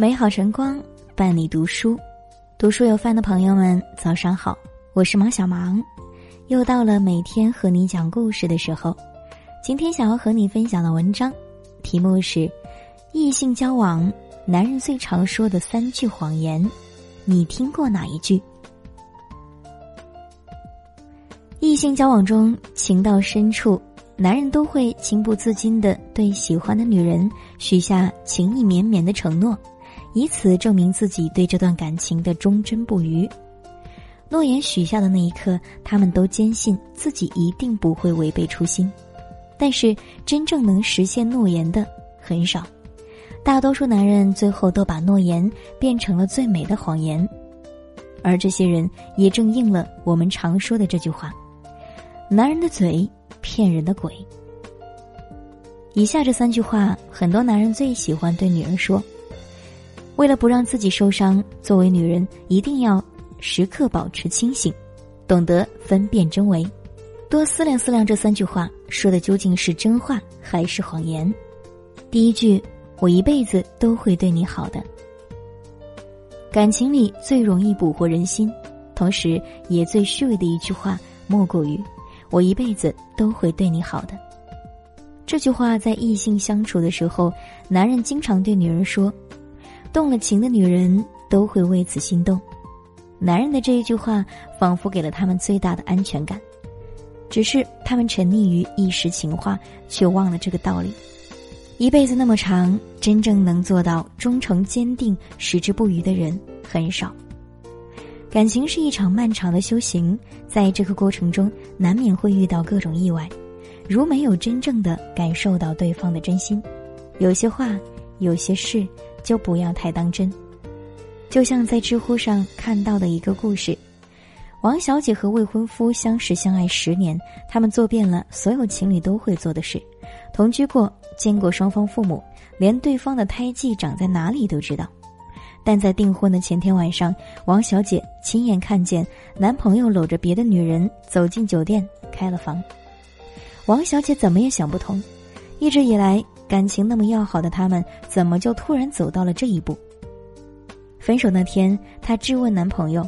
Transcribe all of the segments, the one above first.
美好晨光伴你读书，读书有饭的朋友们，早上好，我是芒小芒，又到了每天和你讲故事的时候。今天想要和你分享的文章，题目是：异性交往，男人最常说的三句谎言，你听过哪一句？异性交往中，情到深处。男人都会情不自禁的对喜欢的女人许下情意绵绵的承诺，以此证明自己对这段感情的忠贞不渝。诺言许下的那一刻，他们都坚信自己一定不会违背初心。但是，真正能实现诺言的很少，大多数男人最后都把诺言变成了最美的谎言，而这些人也正应了我们常说的这句话：男人的嘴。骗人的鬼。以下这三句话，很多男人最喜欢对女人说。为了不让自己受伤，作为女人一定要时刻保持清醒，懂得分辨真伪，多思量思量这三句话说的究竟是真话还是谎言。第一句，我一辈子都会对你好的。感情里最容易捕获人心，同时也最虚伪的一句话，莫过于。我一辈子都会对你好的。这句话在异性相处的时候，男人经常对女人说，动了情的女人都会为此心动。男人的这一句话仿佛给了他们最大的安全感，只是他们沉溺于一时情话，却忘了这个道理。一辈子那么长，真正能做到忠诚坚定、矢志不渝的人很少。感情是一场漫长的修行，在这个过程中难免会遇到各种意外，如没有真正的感受到对方的真心，有些话、有些事就不要太当真。就像在知乎上看到的一个故事，王小姐和未婚夫相识相爱十年，他们做遍了所有情侣都会做的事，同居过，见过双方父母，连对方的胎记长在哪里都知道。但在订婚的前天晚上，王小姐亲眼看见男朋友搂着别的女人走进酒店开了房。王小姐怎么也想不通，一直以来感情那么要好的他们，怎么就突然走到了这一步？分手那天，她质问男朋友：“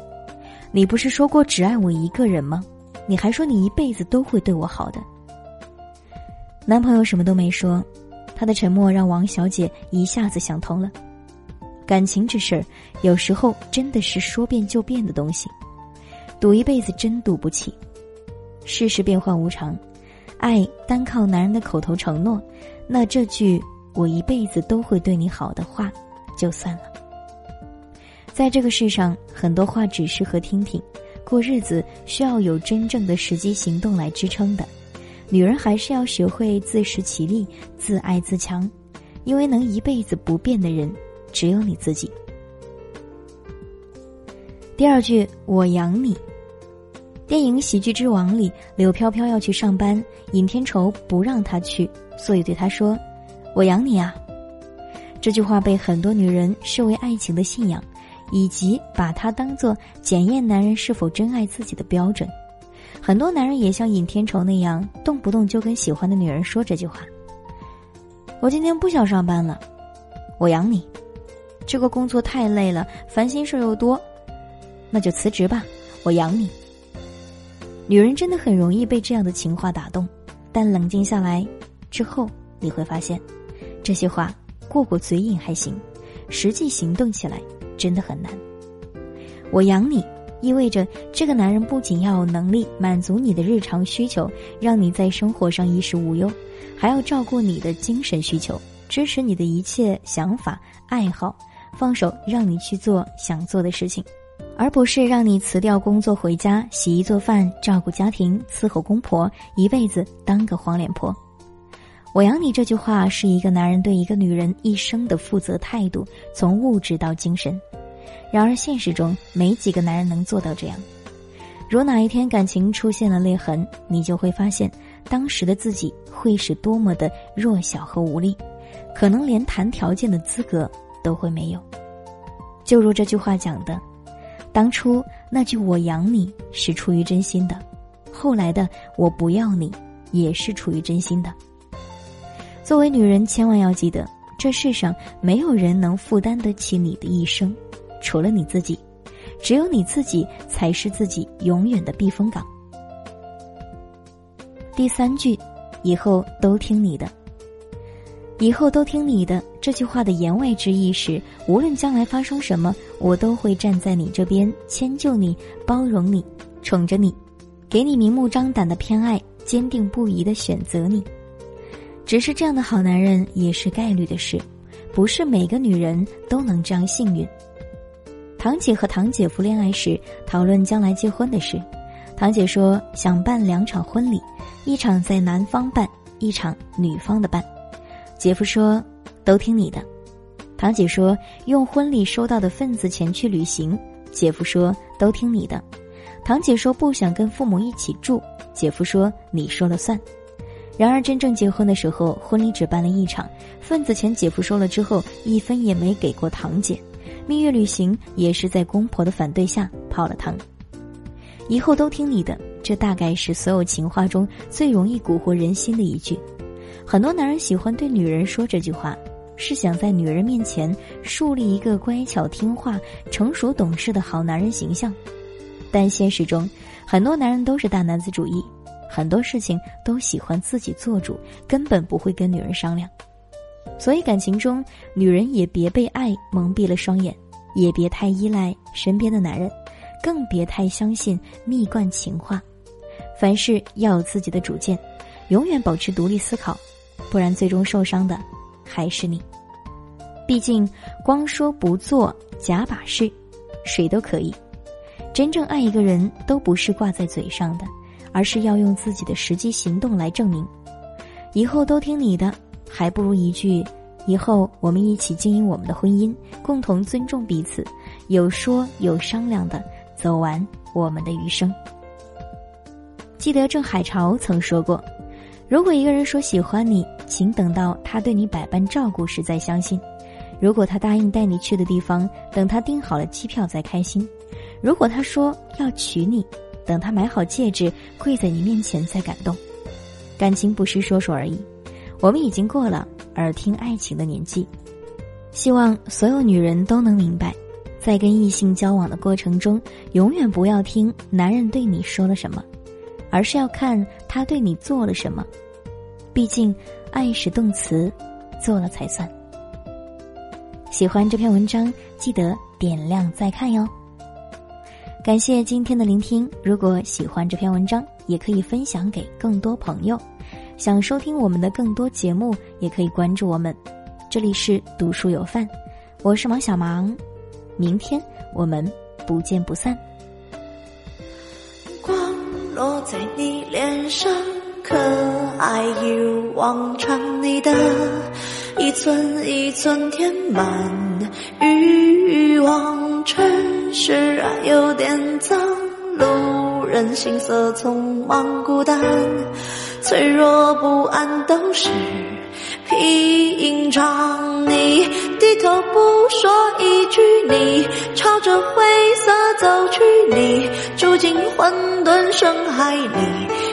你不是说过只爱我一个人吗？你还说你一辈子都会对我好的。”男朋友什么都没说，他的沉默让王小姐一下子想通了。感情这事儿，有时候真的是说变就变的东西，赌一辈子真赌不起。世事变幻无常，爱单靠男人的口头承诺，那这句“我一辈子都会对你好的”话，就算了。在这个世上，很多话只适合听听，过日子需要有真正的实际行动来支撑的。女人还是要学会自食其力，自爱自强，因为能一辈子不变的人。只有你自己。第二句“我养你”，电影《喜剧之王》里，柳飘飘要去上班，尹天仇不让她去，所以对她说：“我养你啊。”这句话被很多女人视为爱情的信仰，以及把它当做检验男人是否真爱自己的标准。很多男人也像尹天仇那样，动不动就跟喜欢的女人说这句话：“我今天不想上班了，我养你。”这个工作太累了，烦心事又多，那就辞职吧。我养你。女人真的很容易被这样的情话打动，但冷静下来之后，你会发现，这些话过过嘴瘾还行，实际行动起来真的很难。我养你，意味着这个男人不仅要有能力满足你的日常需求，让你在生活上衣食无忧，还要照顾你的精神需求，支持你的一切想法爱好。放手让你去做想做的事情，而不是让你辞掉工作回家洗衣做饭、照顾家庭、伺候公婆，一辈子当个黄脸婆。我养你这句话是一个男人对一个女人一生的负责态度，从物质到精神。然而现实中没几个男人能做到这样。如哪一天感情出现了裂痕，你就会发现当时的自己会是多么的弱小和无力，可能连谈条件的资格。都会没有，就如这句话讲的，当初那句“我养你”是出于真心的，后来的“我不要你”也是出于真心的。作为女人，千万要记得，这世上没有人能负担得起你的一生，除了你自己，只有你自己才是自己永远的避风港。第三句，以后都听你的。以后都听你的这句话的言外之意是，无论将来发生什么，我都会站在你这边，迁就你，包容你，宠着你，给你明目张胆的偏爱，坚定不移的选择你。只是这样的好男人也是概率的事，不是每个女人都能这样幸运。堂姐和堂姐夫恋爱时讨论将来结婚的事，堂姐说想办两场婚礼，一场在男方办，一场女方的办。姐夫说：“都听你的。”堂姐说：“用婚礼收到的份子钱去旅行。”姐夫说：“都听你的。”堂姐说：“不想跟父母一起住。”姐夫说：“你说了算。”然而真正结婚的时候，婚礼只办了一场，份子钱姐夫收了之后，一分也没给过堂姐。蜜月旅行也是在公婆的反对下泡了汤。以后都听你的，这大概是所有情话中最容易蛊惑人心的一句。很多男人喜欢对女人说这句话，是想在女人面前树立一个乖巧听话、成熟懂事的好男人形象。但现实中，很多男人都是大男子主义，很多事情都喜欢自己做主，根本不会跟女人商量。所以感情中，女人也别被爱蒙蔽了双眼，也别太依赖身边的男人，更别太相信蜜罐情话。凡事要有自己的主见，永远保持独立思考。不然，最终受伤的还是你。毕竟，光说不做假把式，谁都可以。真正爱一个人，都不是挂在嘴上的，而是要用自己的实际行动来证明。以后都听你的，还不如一句：以后我们一起经营我们的婚姻，共同尊重彼此，有说有商量的走完我们的余生。记得郑海潮曾说过。如果一个人说喜欢你，请等到他对你百般照顾时再相信；如果他答应带你去的地方，等他订好了机票再开心；如果他说要娶你，等他买好戒指跪在你面前再感动。感情不是说说而已，我们已经过了耳听爱情的年纪。希望所有女人都能明白，在跟异性交往的过程中，永远不要听男人对你说了什么。而是要看他对你做了什么，毕竟爱是动词，做了才算。喜欢这篇文章，记得点亮再看哟。感谢今天的聆听，如果喜欢这篇文章，也可以分享给更多朋友。想收听我们的更多节目，也可以关注我们。这里是读书有范，我是王小芒，明天我们不见不散。光落在你脸上，可爱一如往常。你的一寸一寸填满欲望，城市啊有点脏，路人行色匆忙，孤单，脆弱不安都是平常。你低头不说一句，你朝着灰色走去，你住进混沌深海里，